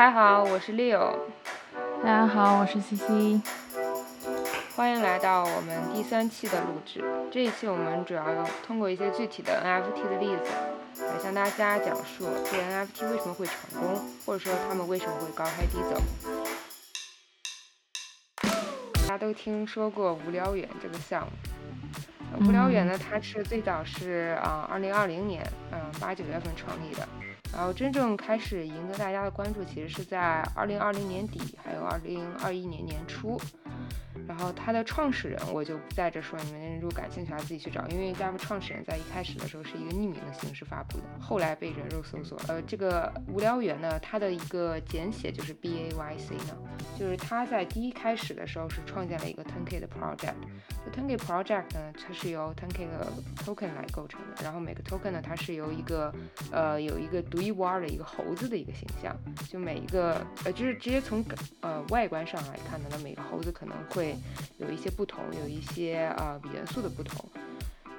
家好，我是 Leo。大家好，我是 CC。欢迎来到我们第三期的录制。这一期我们主要通过一些具体的 NFT 的例子，来向大家讲述这 NFT 为什么会成功，或者说他们为什么会高开低走。大家都听说过无聊猿这个项目。无聊猿呢，它是最早是啊，二零二零年，嗯，八九月份成立的。然后真正开始赢得大家的关注，其实是在二零二零年底，还有二零二一年年初。然后它的创始人我就不在这说，你们如果感兴趣的话，自己去找。因为 Java 创始人在一开始的时候是一个匿名的形式发布的，后来被人肉搜索。呃，这个无聊猿呢，它的一个简写就是 B A Y C 呢，就是它在第一开始的时候是创建了一个 10K 的 project。这 10K project 呢，它是由 ten k 的 token 来构成的。然后每个 token 呢，它是由一个呃有一个独一无二的一个猴子的一个形象。就每一个呃，就是直接从呃外观上来看呢，那每个猴子可能会。有一些不同，有一些啊元素的不同。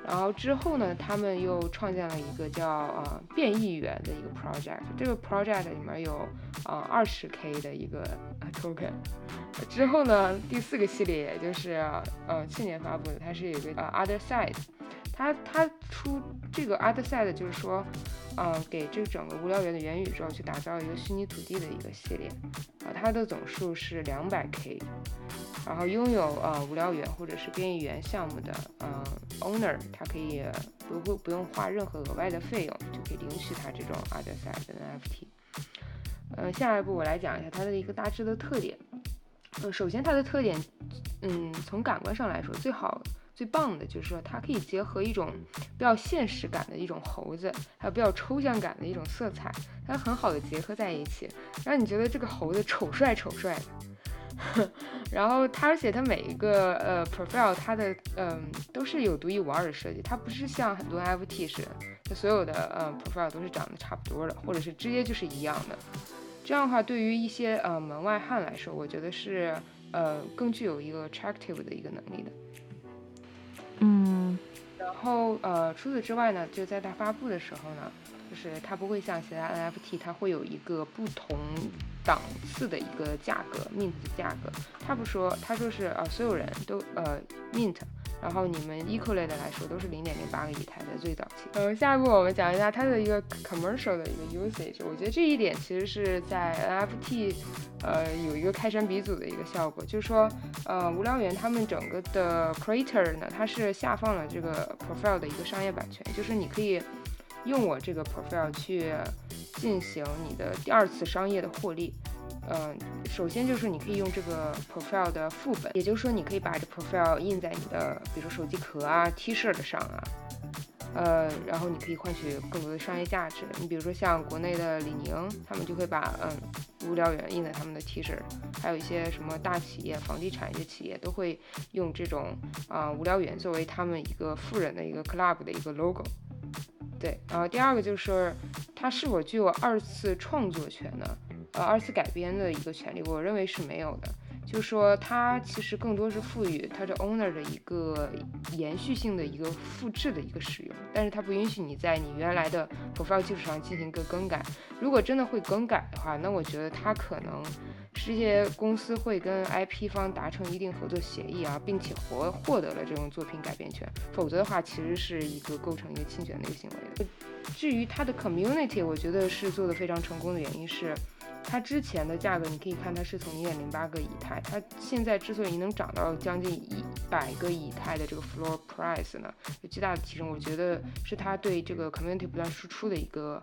然后之后呢，他们又创建了一个叫呃变异元的一个 project。这个 project 里面有啊二十 K 的一个 token。之后呢，第四个系列也就是呃去年发布的，它是有一个呃 other side。它它出这个 other side 就是说，嗯给这整个无聊猿的元宇宙去打造一个虚拟土地的一个系列。啊，它的总数是两百 K。然后拥有呃无聊猿或者是变异猿项目的嗯 owner，他可以不不不用花任何额外的费用就可以领取它这种 other side 的 NFT。嗯，下一步我来讲一下它的一个大致的特点。呃，首先它的特点，嗯，从感官上来说，最好最棒的就是说它可以结合一种比较现实感的一种猴子，还有比较抽象感的一种色彩，它很好的结合在一起，让你觉得这个猴子丑帅丑帅的。然后它，而且它每一个呃 profile，它的嗯都是有独一无二的设计，它不是像很多 FT 似的，它所有的呃 profile 都是长得差不多的，或者是直接就是一样的。这样的话，对于一些呃门外汉来说，我觉得是呃更具有一个 attractive 的一个能力的。嗯，然后呃除此之外呢，就在它发布的时候呢，就是它不会像其他 NFT，它会有一个不同。档次的一个价格，mint 的价格，他不说，他说是呃，所有人都呃 mint，然后你们 eq 类的来说都是零点零八个以太在最早期。嗯，下一步我们讲一下它的一个 commercial 的一个 usage，我觉得这一点其实是在 NFT 呃有一个开山鼻祖的一个效果，就是说呃无聊猿他们整个的 creator 呢，它是下放了这个 profile 的一个商业版权，就是你可以。用我这个 profile 去进行你的第二次商业的获利，嗯，首先就是你可以用这个 profile 的副本，也就是说你可以把这 profile 印在你的，比如说手机壳啊、T 恤的上啊，呃，然后你可以换取更多的商业价值。你比如说像国内的李宁，他们就会把嗯无聊猿印在他们的 T 恤，还有一些什么大企业、房地产一些企业都会用这种啊无聊猿作为他们一个富人的一个 club 的一个 logo。对，然后第二个就是它是否具有二次创作权呢？呃，二次改编的一个权利，我认为是没有的。就是说，它其实更多是赋予它的 owner 的一个延续性的一个复制的一个使用，但是它不允许你在你原来的 profile 基础上进行一个更改。如果真的会更改的话，那我觉得它可能是。这些公司会跟 IP 方达成一定合作协议啊，并且获获得了这种作品改编权，否则的话，其实是一个构成一个侵权的一个行为的。至于它的 community，我觉得是做的非常成功的原因是，它之前的价格你可以看它是从零点零八个以太，它现在之所以能涨到将近一百个以太的这个 floor price 呢，有巨大的提升，我觉得是它对这个 community 不断输出的一个。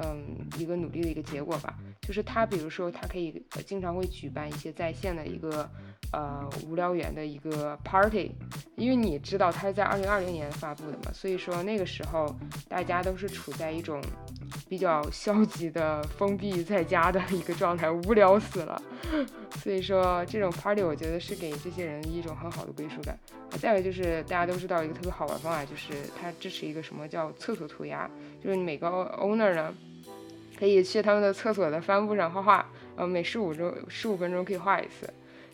嗯，一个努力的一个结果吧，就是它，比如说它可以经常会举办一些在线的一个呃无聊猿的一个 party，因为你知道它是在二零二零年发布的嘛，所以说那个时候大家都是处在一种比较消极的封闭在家的一个状态，无聊死了，所以说这种 party 我觉得是给这些人一种很好的归属感。再有就是大家都知道一个特别好玩的方法，就是它支持一个什么叫厕所涂鸦，就是每个 owner 呢。可以去他们的厕所的帆布上画画，呃，每十五周十五分钟可以画一次。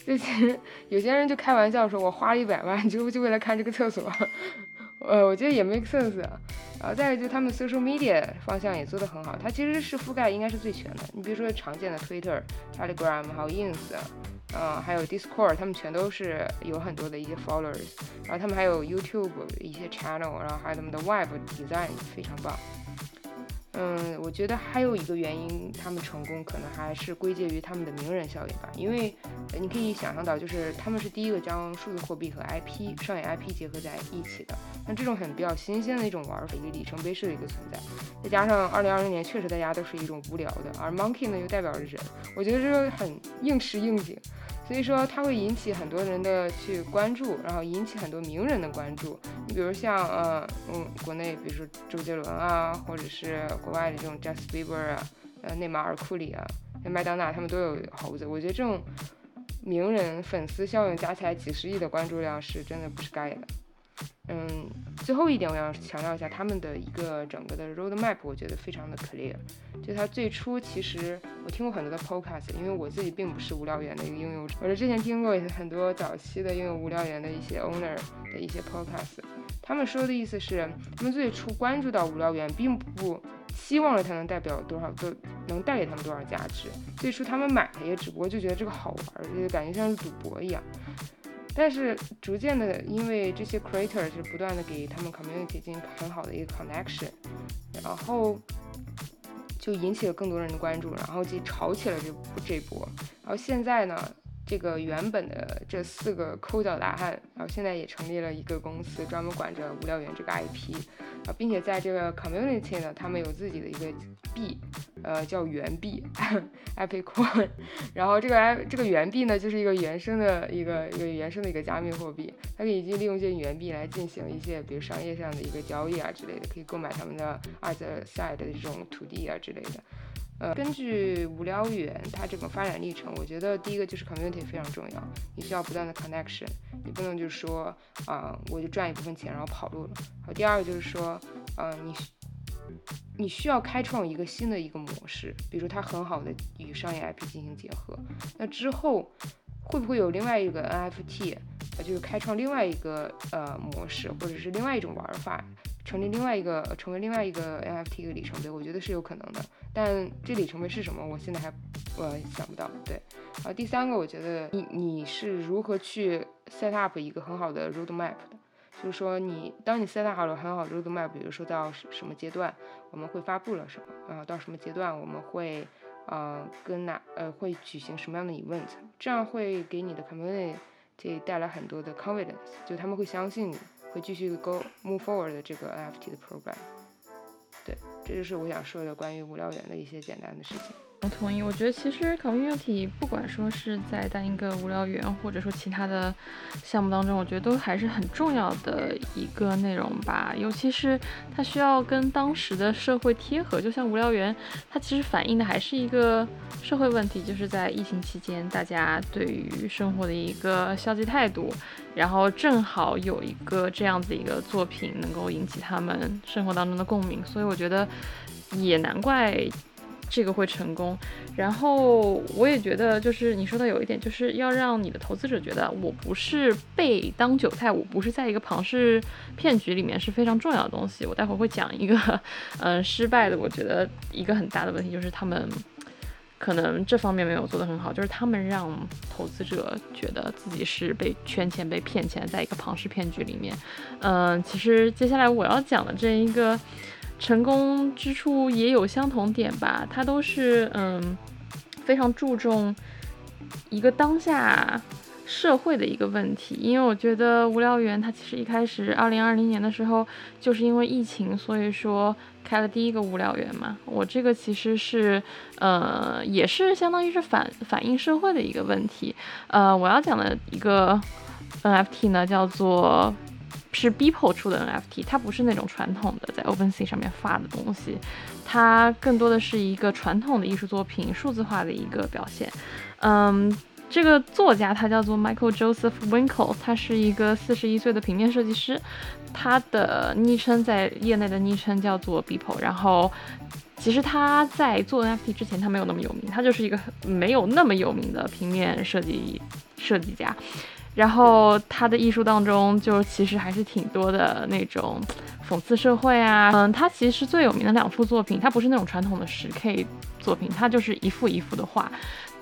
就其实有些人就开玩笑说，我花了一百万就就为了看这个厕所。呃，我觉得也 make sense。然后再一个就是他们 social media 方向也做得很好，它其实是覆盖应该是最全的。你比如说常见的 Twitter、Telegram，还有 Ins，呃，还有 Discord，他们全都是有很多的一些 followers。然后他们还有 YouTube 一些 channel，然后还有他们的 web design 非常棒。嗯，我觉得还有一个原因，他们成功可能还是归结于他们的名人效应吧。因为你可以想象到，就是他们是第一个将数字货币和 IP 商业 IP 结合在一起的。那这种很比较新鲜的一种玩法，一个里程碑式的一个存在。再加上2020年确实大家都是一种无聊的，而 Monkey 呢又代表着人，我觉得这个很应时应景。所以说它会引起很多人的去关注，然后引起很多名人的关注。你比如像呃嗯国内，比如说周杰伦啊，或者是国外的这种 Justin Bieber 啊，呃内马尔库里啊，麦当娜他们都有猴子。我觉得这种名人粉丝效应加起来几十亿的关注量是真的不是盖的。嗯，最后一点我要强调一下他们的一个整个的 roadmap，我觉得非常的 clear。就它最初其实我听过很多的 podcast，因为我自己并不是无聊猿的一个应用者，我是之前听过很多早期的应用无聊猿的一些 owner 的一些 podcast，他们说的意思是，他们最初关注到无聊猿，并不期望着它能代表多少个，能带给他们多少价值。最初他们买它也只不过就觉得这个好玩，就感觉像是赌博一样。但是逐渐的，因为这些 creator 是不断的给他们 community 进行很好的一个 connection，然后就引起了更多人的关注，然后就炒起了这这波。然后现在呢，这个原本的这四个抠脚大汉，然后现在也成立了一个公司，专门管着无聊猿这个 IP。啊，并且在这个 community 呢，他们有自己的一个币，呃，叫原币，Epic Coin。然后这个 I 这个原币呢，就是一个原生的一个一个原生的一个加密货币，它可以去利用这原币来进行一些，比如商业上的一个交易啊之类的，可以购买他们的 other side 的这种土地啊之类的。呃，根据无聊猿它这个发展历程，我觉得第一个就是 community 非常重要，你需要不断的 connection，你不能就是说啊，我就赚一部分钱然后跑路了。好，第二个就是说，呃，你你需要开创一个新的一个模式，比如它很好的与商业 IP 进行结合。那之后会不会有另外一个 NFT，呃，就是开创另外一个呃模式，或者是另外一种玩法？成立另外一个，成为另外一个 NFT 的里程碑，我觉得是有可能的。但这里程碑是什么，我现在还我想不到。对，然后第三个，我觉得你你是如何去 set up 一个很好的 roadmap 的，就是说你当你 set up 好了很好的 roadmap，比如说到什么阶段我们会发布了什么，然后到什么阶段我们会呃跟哪呃会举行什么样的 event，这样会给你的 community 带来很多的 confidence，就他们会相信你。会继续 go move forward 的这个 NFT 的 program，对，这就是我想说的关于无聊猿的一些简单的事情。我同意，我觉得其实 community 不管说是在单一个无聊猿，或者说其他的项目当中，我觉得都还是很重要的一个内容吧。尤其是它需要跟当时的社会贴合，就像无聊猿，它其实反映的还是一个社会问题，就是在疫情期间大家对于生活的一个消极态度，然后正好有一个这样子一个作品能够引起他们生活当中的共鸣，所以我觉得也难怪。这个会成功，然后我也觉得，就是你说的有一点，就是要让你的投资者觉得我不是被当韭菜，我不是在一个庞氏骗局里面是非常重要的东西。我待会儿会讲一个，嗯，失败的，我觉得一个很大的问题就是他们可能这方面没有做得很好，就是他们让投资者觉得自己是被圈钱、被骗钱，在一个庞氏骗局里面。嗯，其实接下来我要讲的这一个。成功之处也有相同点吧，它都是嗯非常注重一个当下社会的一个问题。因为我觉得无聊猿它其实一开始二零二零年的时候就是因为疫情，所以说开了第一个无聊猿嘛。我这个其实是呃也是相当于是反反映社会的一个问题。呃，我要讲的一个 NFT 呢叫做。是 Beeple 出的 NFT，它不是那种传统的在 OpenSea 上面发的东西，它更多的是一个传统的艺术作品数字化的一个表现。嗯，这个作家他叫做 Michael Joseph Winkle，他是一个四十一岁的平面设计师，他的昵称在业内的昵称叫做 Beeple。然后，其实他在做 NFT 之前，他没有那么有名，他就是一个没有那么有名的平面设计设计家。然后他的艺术当中就其实还是挺多的那种讽刺社会啊，嗯，他其实最有名的两幅作品，他不是那种传统的十 K 作品，他就是一幅一幅的画。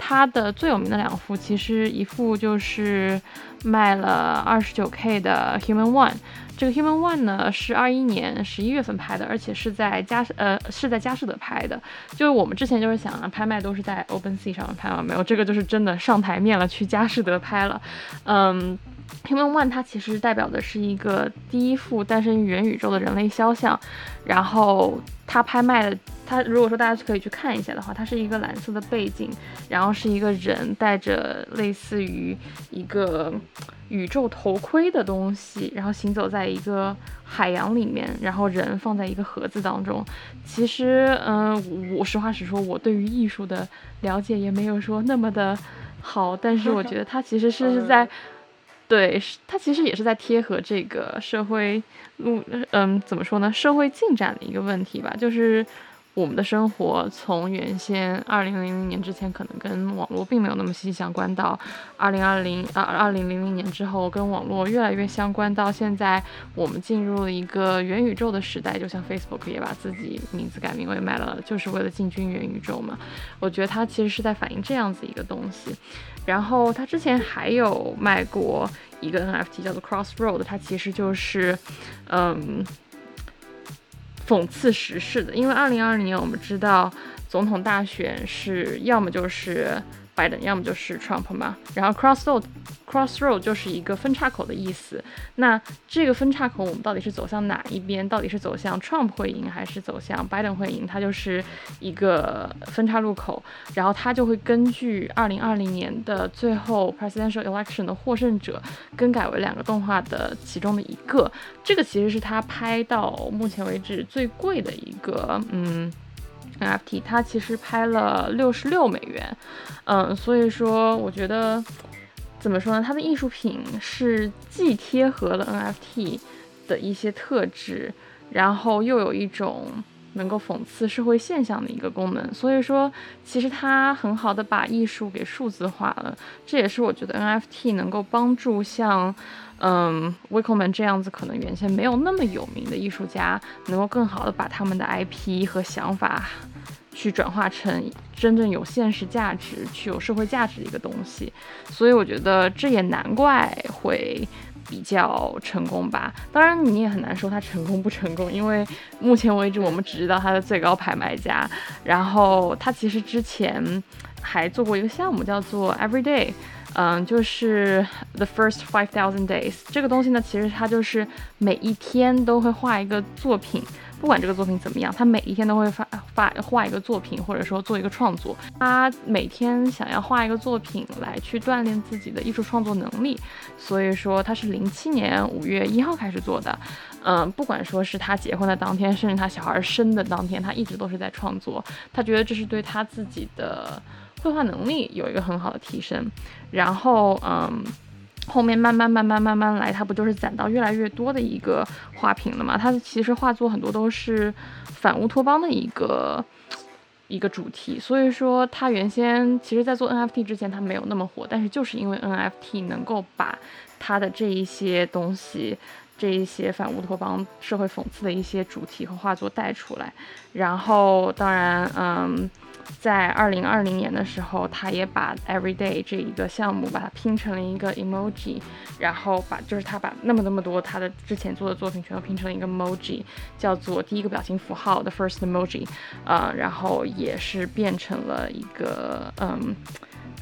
他的最有名的两幅，其实一幅就是卖了二十九 K 的 Human One。这个 Human One 呢是二一年十一月份拍的，而且是在佳呃是在佳士得拍的。就是我们之前就是想啊，拍卖都是在 Open Sea 上面拍嘛，没有这个就是真的上台面了，去佳士得拍了。嗯，Human One 它其实代表的是一个第一幅诞生于元宇宙的人类肖像，然后它拍卖的。它如果说大家可以去看一下的话，它是一个蓝色的背景，然后是一个人戴着类似于一个宇宙头盔的东西，然后行走在一个海洋里面，然后人放在一个盒子当中。其实，嗯，我实话实说，我对于艺术的了解也没有说那么的好，但是我觉得它其实是是在，对，它其实也是在贴合这个社会路，嗯，怎么说呢？社会进展的一个问题吧，就是。我们的生活从原先二零零零年之前可能跟网络并没有那么息息相关，到二零二零啊二零零零年之后跟网络越来越相关，到现在我们进入了一个元宇宙的时代，就像 Facebook 也把自己名字改名为 Meta，就是为了进军元宇宙嘛。我觉得它其实是在反映这样子一个东西。然后它之前还有卖过一个 NFT 叫做 Crossroad，它其实就是嗯。讽刺时事的，因为二零二零年我们知道总统大选是要么就是拜登，要么就是 Trump 嘛。然后 Crossroad Crossroad 就是一个分岔口的意思。那这个分岔口我们到底是走向哪一边？到底是走向 Trump 会赢还是走向 Biden 会赢？它就是一个分岔路口。然后它就会根据二零二零年的最后 Presidential Election 的获胜者更改为两个动画的其中的一个。这个其实是他拍到目前为止最贵的一个，嗯。NFT，它其实拍了六十六美元，嗯，所以说我觉得怎么说呢？它的艺术品是既贴合了 NFT 的一些特质，然后又有一种能够讽刺社会现象的一个功能。所以说，其实它很好的把艺术给数字化了，这也是我觉得 NFT 能够帮助像。嗯 w i c k m a n 这样子可能原先没有那么有名的艺术家，能够更好的把他们的 IP 和想法去转化成真正有现实价值、具有社会价值的一个东西。所以我觉得这也难怪会比较成功吧。当然你也很难说它成功不成功，因为目前为止我们只知道它的最高拍卖价。然后它其实之前还做过一个项目，叫做 Everyday。嗯，就是 the first five thousand days 这个东西呢，其实它就是每一天都会画一个作品，不管这个作品怎么样，他每一天都会发发画一个作品，或者说做一个创作。他每天想要画一个作品来去锻炼自己的艺术创作能力，所以说他是零七年五月一号开始做的。嗯，不管说是他结婚的当天，甚至他小孩生的当天，他一直都是在创作。他觉得这是对他自己的。绘画能力有一个很好的提升，然后嗯，后面慢慢慢慢慢慢来，他不就是攒到越来越多的一个画品了吗？他其实画作很多都是反乌托邦的一个一个主题，所以说他原先其实在做 NFT 之前他没有那么火，但是就是因为 NFT 能够把他的这一些东西，这一些反乌托邦、社会讽刺的一些主题和画作带出来，然后当然嗯。在二零二零年的时候，他也把 Everyday 这一个项目把它拼成了一个 emoji，然后把就是他把那么那么多他的之前做的作品全都拼成了一个 emoji，叫做第一个表情符号的 first emoji，呃，然后也是变成了一个嗯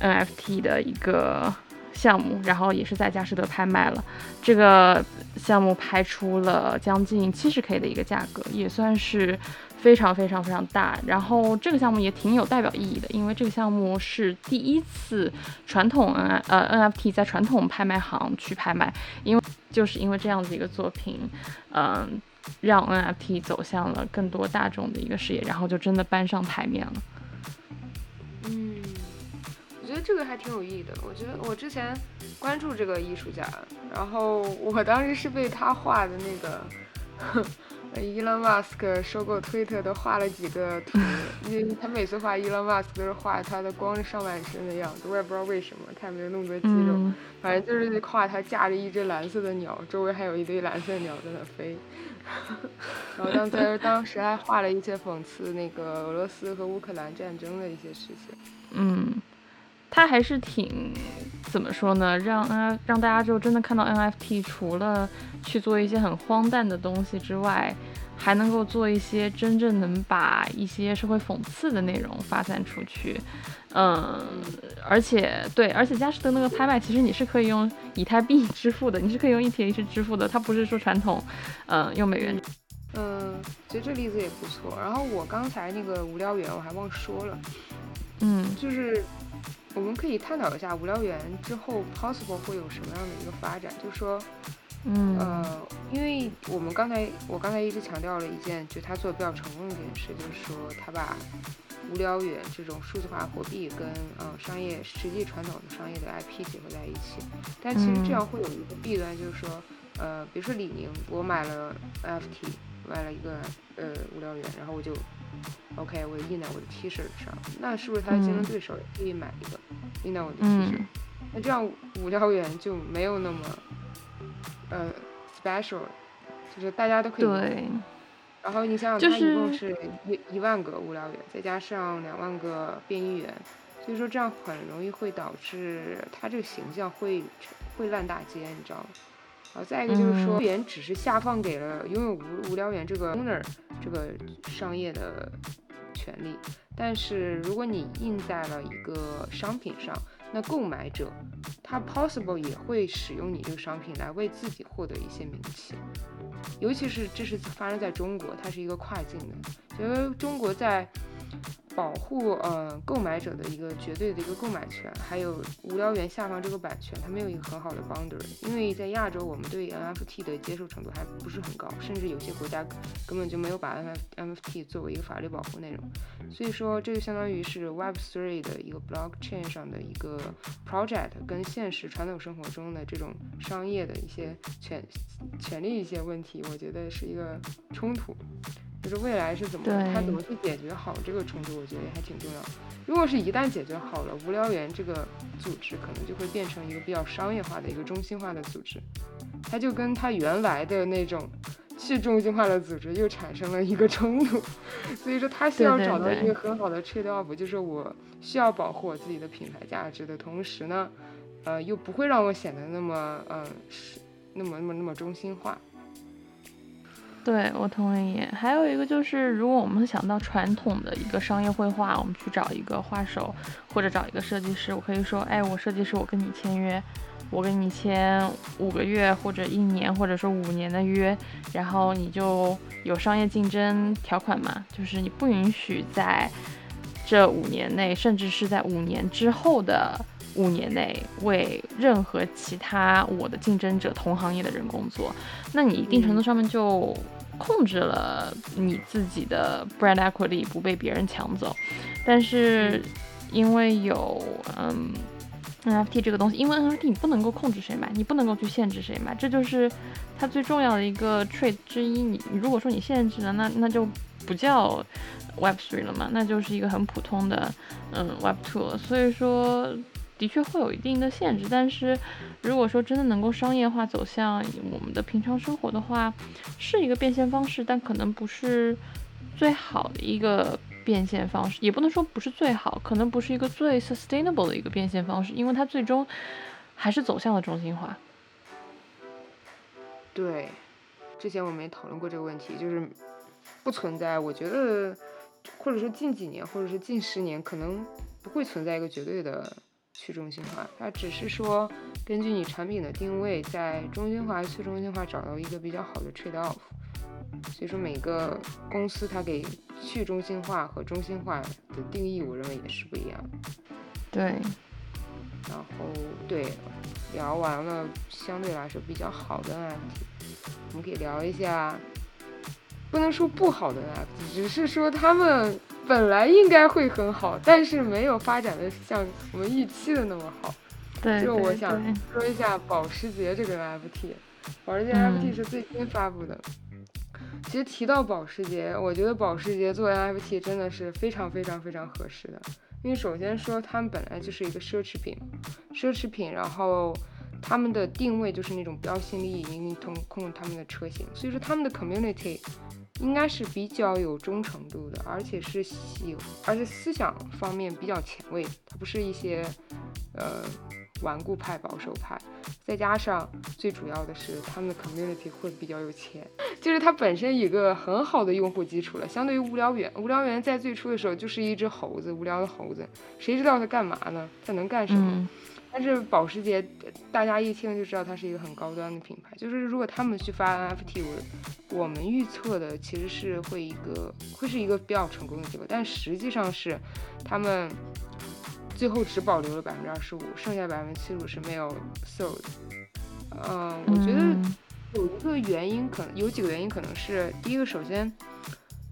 NFT 的一个项目，然后也是在佳士得拍卖了，这个项目拍出了将近七十 K 的一个价格，也算是。非常非常非常大，然后这个项目也挺有代表意义的，因为这个项目是第一次传统 N 呃 NFT 在传统拍卖行去拍卖，因为就是因为这样子一个作品，嗯，让 NFT 走向了更多大众的一个视野，然后就真的搬上台面了。嗯，我觉得这个还挺有意义的。我觉得我之前关注这个艺术家，然后我当时是被他画的那个。伊隆马斯克收购推特都画了几个图，因为他每次画伊隆马斯克都是画他的光着上半身的样子，我也不知道为什么，他也没有那么多肌肉，反正就是画他架着一只蓝色的鸟，周围还有一堆蓝色的鸟在那飞。然后当时 当时还画了一些讽刺那个俄罗斯和乌克兰战争的一些事情。嗯，他还是挺怎么说呢？让啊让大家就真的看到 NFT，除了去做一些很荒诞的东西之外，还能够做一些真正能把一些社会讽刺的内容发散出去。嗯，而且对，而且佳士得那个拍卖，其实你是可以用以太币 支付的，你是可以用 ETH 支付的，它不是说传统，嗯，用美元。嗯，其实这例子也不错。然后我刚才那个无聊猿我还忘说了，嗯，就是我们可以探讨一下无聊猿之后 possible 会有什么样的一个发展，就是说，嗯，呃，因为我们刚才我刚才一直强调了一件，就他做的比较成功的一件事，就是说他把。无聊猿这种数字化货币跟嗯商业实际传统的商业的 IP 结合在一起，但其实这样会有一个弊端，就是说，呃，比如说李宁，我买了 NFT，买了一个呃无聊猿，然后我就 OK，我印在我的 T 恤上，那是不是他的竞争对手也可以买一个印在我的 T 恤？那这样无聊远就没有那么呃 special，就是大家都可以。对然后你想想，它一共是一一万个无聊猿，再加上两万个变异猿，所以说这样很容易会导致它这个形象会会烂大街，你知道吗？然后再一个就是说，园只是下放给了拥有无无聊猿这个 owner 这个商业的权利，但是如果你印在了一个商品上，那购买者他 possible 也会使用你这个商品来为自己获得一些名气。尤其是这是发生在中国，它是一个跨境的，因为中国在。保护呃购买者的一个绝对的一个购买权，还有无聊猿下方这个版权，它没有一个很好的 boundary。因为在亚洲，我们对 NFT 的接受程度还不是很高，甚至有些国家根本就没有把 NFT 作为一个法律保护内容。所以说，这就相当于是 Web3 的一个 blockchain 上的一个 project，跟现实传统生活中的这种商业的一些权权利一些问题，我觉得是一个冲突。就是未来是怎么，他怎么去解决好这个冲突，我觉得也还挺重要。如果是一旦解决好了，无聊猿这个组织可能就会变成一个比较商业化的一个中心化的组织，它就跟它原来的那种去中心化的组织又产生了一个冲突。所以说，他需要找到一个很好的 trade off，就是我需要保护我自己的品牌价值的同时呢，呃，又不会让我显得那么，嗯，是那么那么那么中心化。对，我同意。还有一个就是，如果我们想到传统的一个商业绘画，我们去找一个画手或者找一个设计师，我可以说，哎，我设计师，我跟你签约，我跟你签五个月或者一年或者说五年的约，然后你就有商业竞争条款嘛，就是你不允许在这五年内，甚至是在五年之后的。五年内为任何其他我的竞争者同行业的人工作，那你一定程度上面就控制了你自己的 brand equity 不被别人抢走。但是因为有嗯 NFT 这个东西，因为 NFT 你不能够控制谁买，你不能够去限制谁买，这就是它最重要的一个 trait 之一。你你如果说你限制了，那那就不叫 Web3 了嘛，那就是一个很普通的嗯 Web2 了。所以说。的确会有一定的限制，但是如果说真的能够商业化走向我们的平常生活的话，是一个变现方式，但可能不是最好的一个变现方式，也不能说不是最好，可能不是一个最 sustainable 的一个变现方式，因为它最终还是走向了中心化。对，之前我们也讨论过这个问题，就是不存在，我觉得或者说近几年，或者是近十年，可能不会存在一个绝对的。去中心化，它只是说根据你产品的定位，在中心化、去中心化找到一个比较好的 trade off。所以说每个公司它给去中心化和中心化的定义，我认为也是不一样的。对。然后对，聊完了相对来说比较好的 NFT，我们可以聊一下，不能说不好的 NFT，只是说他们。本来应该会很好，但是没有发展的像我们预期的那么好。对，就我想说一下保时捷这个 NFT，保时捷 NFT 是最新发布的。其实提到保时捷，我觉得保时捷做 NFT 真的是非常非常非常合适的，因为首先说他们本来就是一个奢侈品，奢侈品，然后他们的定位就是那种标新立异，因为通控他们的车型，所以说他们的 community 应该是比较有忠诚度的，而且是喜，而且思想方面比较前卫，它不是一些呃。顽固派、保守派，再加上最主要的是他们的 community 会比较有钱，就是它本身一个很好的用户基础了。相对于无聊猿，无聊猿在最初的时候就是一只猴子，无聊的猴子，谁知道它干嘛呢？它能干什么？但是保时捷，大家一听就知道它是一个很高端的品牌。就是如果他们去发 NFT，我我们预测的其实是会一个会是一个比较成功的结果，但实际上是他们。最后只保留了百分之二十五，剩下百分之七十五是没有 sold。嗯，我觉得有一个原因，可能有几个原因，可能是第一个，首先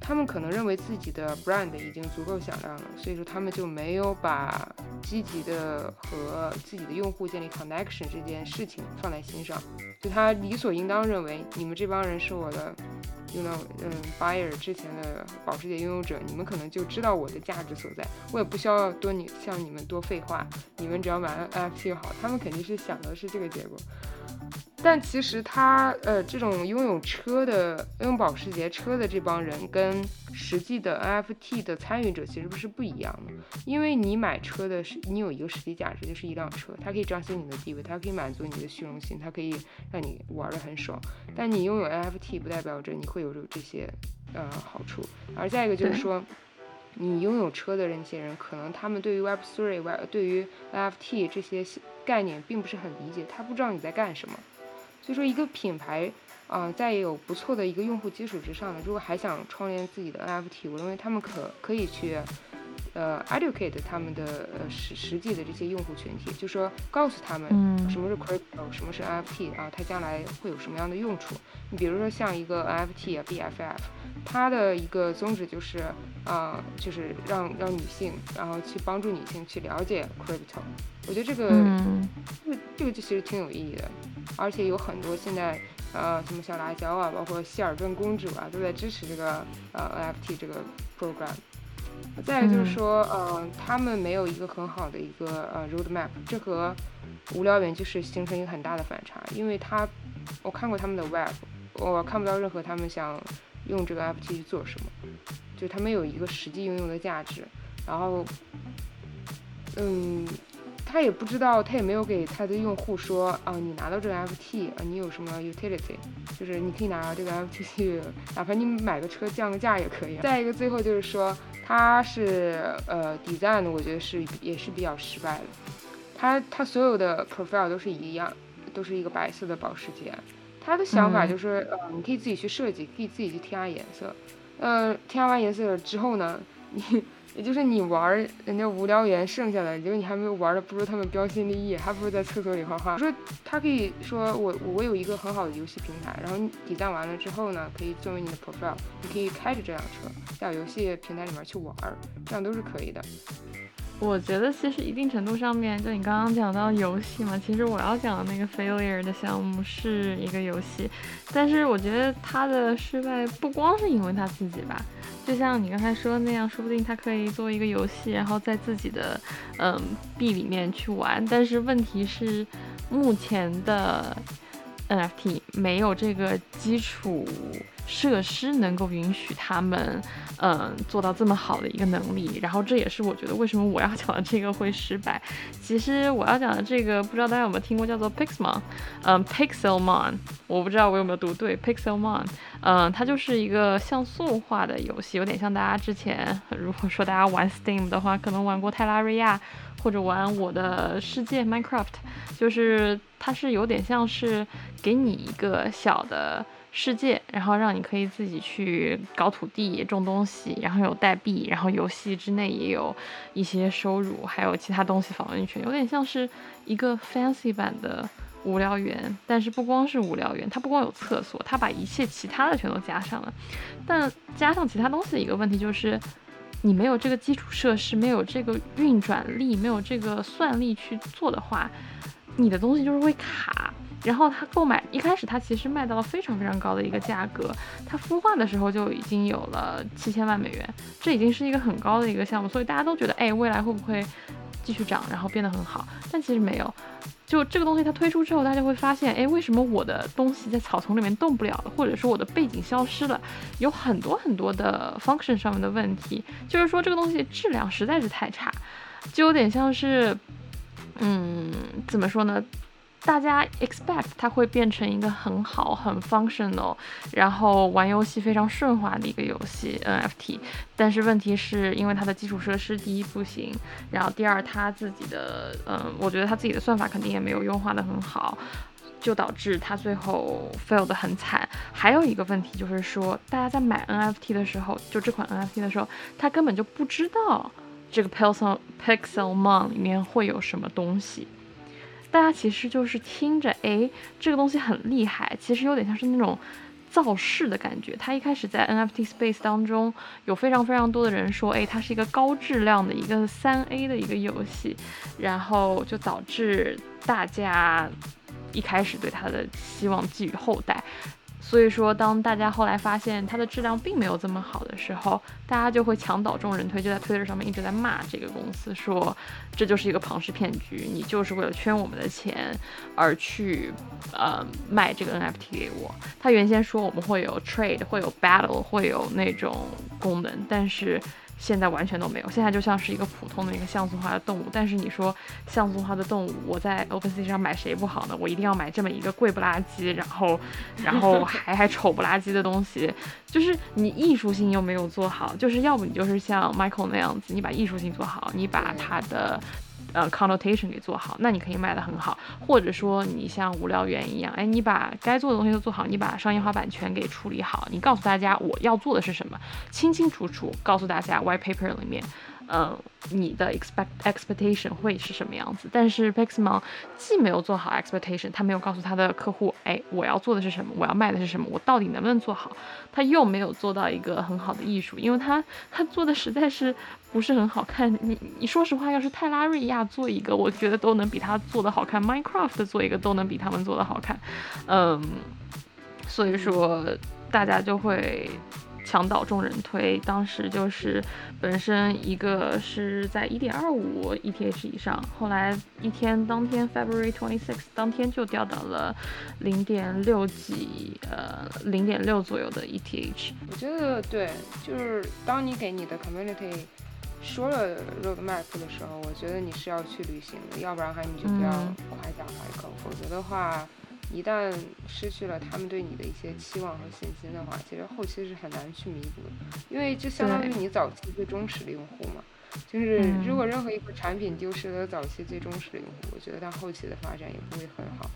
他们可能认为自己的 brand 已经足够响亮了，所以说他们就没有把积极的和自己的用户建立 connection 这件事情放在心上，就他理所应当认为你们这帮人是我的。用到嗯，buyer 之前的保时捷拥有者，你们可能就知道我的价值所在，我也不需要多你向你们多废话，你们只要买 NFT 就好，他们肯定是想的是这个结果。但其实他呃，这种拥有车的、拥有保时捷车的这帮人，跟实际的 NFT 的参与者其实不是不一样的。因为你买车的是你有一个实体价值，就是一辆车，它可以彰显你的地位，它可以满足你的虚荣心，它可以让你玩的很爽。但你拥有 NFT 不代表着你会有这些呃好处。而再一个就是说，你拥有车的那些人，可能他们对于 Web3、Web 对于 NFT 这些概念并不是很理解，他不知道你在干什么。所以说，一个品牌，啊，在有不错的一个用户基础之上呢，如果还想创建自己的 NFT，我认为他们可可以去，呃，educate 他们的呃实实际的这些用户群体，就说告诉他们什么是 crypto，什么是 NFT 啊，它将来会有什么样的用处。你比如说像一个 NFT 啊，BFF，它的一个宗旨就是，啊，就是让让女性，然后去帮助女性去了解 crypto。我觉得这个，这个这个就其实挺有意义的。而且有很多现在，呃，什么小辣椒啊，包括希尔顿公主啊，都在支持这个呃 NFT 这个 program。再就是说，呃，他们没有一个很好的一个呃 roadmap，这和无聊猿就是形成一个很大的反差。因为他，我看过他们的 web，我看不到任何他们想用这个 NFT 去做什么，就他们有一个实际应用的价值。然后，嗯。他也不知道，他也没有给他的用户说啊，你拿到这个 FT 啊，你有什么 utility，就是你可以拿到这个 FT 去，哪怕你买个车降个价也可以。再一个，最后就是说，他是呃 design，我觉得是也是比较失败的。他他所有的 profile 都是一样，都是一个白色的保时捷。他的想法就是，呃，你可以自己去设计，可以自己去添加颜色。呃，添加完颜色之后呢，你。也就是你玩人家无聊猿剩下的，结果你还没有玩的，不如他们标新立异，还不如在厕所里画画。说他可以说我我有一个很好的游戏平台，然后你点赞完了之后呢，可以作为你的 profile，你可以开着这辆车在游戏平台里面去玩，这样都是可以的。我觉得其实一定程度上面，就你刚刚讲到游戏嘛，其实我要讲的那个 failure 的项目是一个游戏，但是我觉得他的失败不光是因为他自己吧，就像你刚才说的那样，说不定他可以做一个游戏，然后在自己的嗯币里面去玩，但是问题是目前的 NFT 没有这个基础。设施能够允许他们，嗯，做到这么好的一个能力，然后这也是我觉得为什么我要讲的这个会失败。其实我要讲的这个，不知道大家有没有听过，叫做 Pixmon，嗯，Pixelmon，我不知道我有没有读对，Pixelmon，嗯，它就是一个像素化的游戏，有点像大家之前如果说大家玩 Steam 的话，可能玩过泰拉瑞亚或者玩我的世界 Minecraft，就是它是有点像是给你一个小的。世界，然后让你可以自己去搞土地、种东西，然后有代币，然后游戏之内也有一些收入，还有其他东西访问权，有点像是一个 fancy 版的无聊园。但是不光是无聊园，它不光有厕所，它把一切其他的全都加上了。但加上其他东西的一个问题就是，你没有这个基础设施，没有这个运转力，没有这个算力去做的话，你的东西就是会卡。然后他购买一开始他其实卖到了非常非常高的一个价格，他孵化的时候就已经有了七千万美元，这已经是一个很高的一个项目，所以大家都觉得，哎，未来会不会继续涨，然后变得很好？但其实没有。就这个东西它推出之后，大家会发现，哎，为什么我的东西在草丛里面动不了，或者说我的背景消失了，有很多很多的 function 上面的问题，就是说这个东西质量实在是太差，就有点像是，嗯，怎么说呢？大家 expect 它会变成一个很好、很 functional，然后玩游戏非常顺滑的一个游戏 NFT。但是问题是因为它的基础设施第一不行，然后第二它自己的，嗯，我觉得它自己的算法肯定也没有优化的很好，就导致它最后 fail 的很惨。还有一个问题就是说，大家在买 NFT 的时候，就这款 NFT 的时候，他根本就不知道这个 Pixel Pixelmon 里面会有什么东西。大家其实就是听着，哎，这个东西很厉害，其实有点像是那种造势的感觉。它一开始在 NFT space 当中有非常非常多的人说，哎，它是一个高质量的一个三 A 的一个游戏，然后就导致大家一开始对它的期望寄予厚待。所以说，当大家后来发现它的质量并没有这么好的时候，大家就会墙倒众人推，就在推特上面一直在骂这个公司，说这就是一个庞氏骗局，你就是为了圈我们的钱而去呃卖这个 NFT 给我。他原先说我们会有 trade，会有 battle，会有那种功能，但是。现在完全都没有，现在就像是一个普通的一个像素化的动物。但是你说像素化的动物，我在 OpenSea 上买谁不好呢？我一定要买这么一个贵不拉几，然后，然后还还丑不拉几的东西，就是你艺术性又没有做好，就是要不你就是像 Michael 那样子，你把艺术性做好，你把它的。呃，connotation 给做好，那你可以卖得很好。或者说，你像无聊猿一样，哎，你把该做的东西都做好，你把商业化版权给处理好，你告诉大家我要做的是什么，清清楚楚告诉大家 white paper 里面。嗯，你的 expect expectation 会是什么样子？但是 Pixmon 既没有做好 expectation，他没有告诉他的客户，哎，我要做的是什么，我要卖的是什么，我到底能不能做好？他又没有做到一个很好的艺术，因为他他做的实在是不是很好看。你你说实话，要是泰拉瑞亚做一个，我觉得都能比他做的好看；Minecraft 做一个都能比他们做的好看。嗯，所以说大家就会。墙倒众人推，当时就是本身一个是在一点二五 ETH 以上，后来一天当天 February twenty six 当天就掉到了零点六几，呃，零点六左右的 ETH。我觉得对，就是当你给你的 community 说了 roadmap 的时候，我觉得你是要去旅行的，要不然的话你就不要夸奖海口，否则的话。一旦失去了他们对你的一些期望和信心的话，其实后期是很难去弥补的，因为这相当于你早期最忠实的用户嘛。就是如果任何一个产品丢失了早期最忠实的用户，我觉得它后期的发展也不会很好。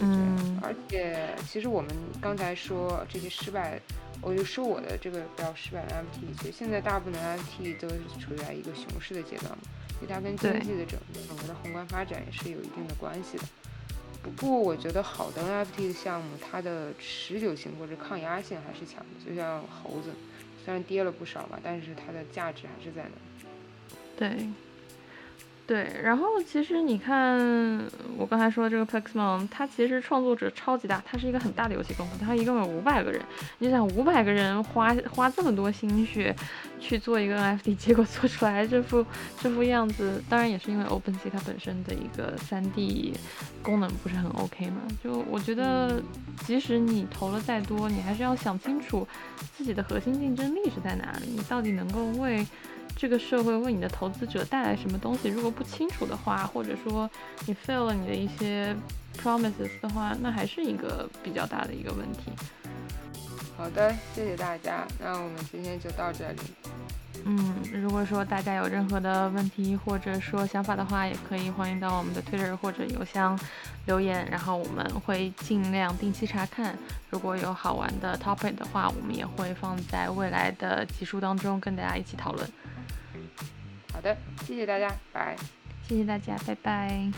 嗯。而且，其实我们刚才说这些失败，我就说我的这个比较失败的 NFT，其实现在大部分的 NFT 都是处在一个熊市的阶段嘛，所以它跟经济的整整个的宏观发展也是有一定的关系的。不过我觉得好的 NFT 的项目，它的持久性或者抗压性还是强的。就像猴子，虽然跌了不少吧，但是它的价值还是在那。对。对，然后其实你看，我刚才说的这个 Pixmon，它其实创作者超级大，它是一个很大的游戏公司，它一共有五百个人。你想，五百个人花花这么多心血去做一个 NFT，结果做出来这副这副样子，当然也是因为 OpenSea 它本身的一个 3D 功能不是很 OK 嘛。就我觉得，即使你投了再多，你还是要想清楚自己的核心竞争力是在哪里，你到底能够为。这个社会为你的投资者带来什么东西？如果不清楚的话，或者说你 fail 了你的一些 promises 的话，那还是一个比较大的一个问题。好的，谢谢大家，那我们今天就到这里。嗯，如果说大家有任何的问题或者说想法的话，也可以欢迎到我们的 Twitter 或者邮箱留言，然后我们会尽量定期查看。如果有好玩的 topic 的话，我们也会放在未来的集数当中跟大家一起讨论。好的，谢谢大家，拜。谢谢大家，拜拜。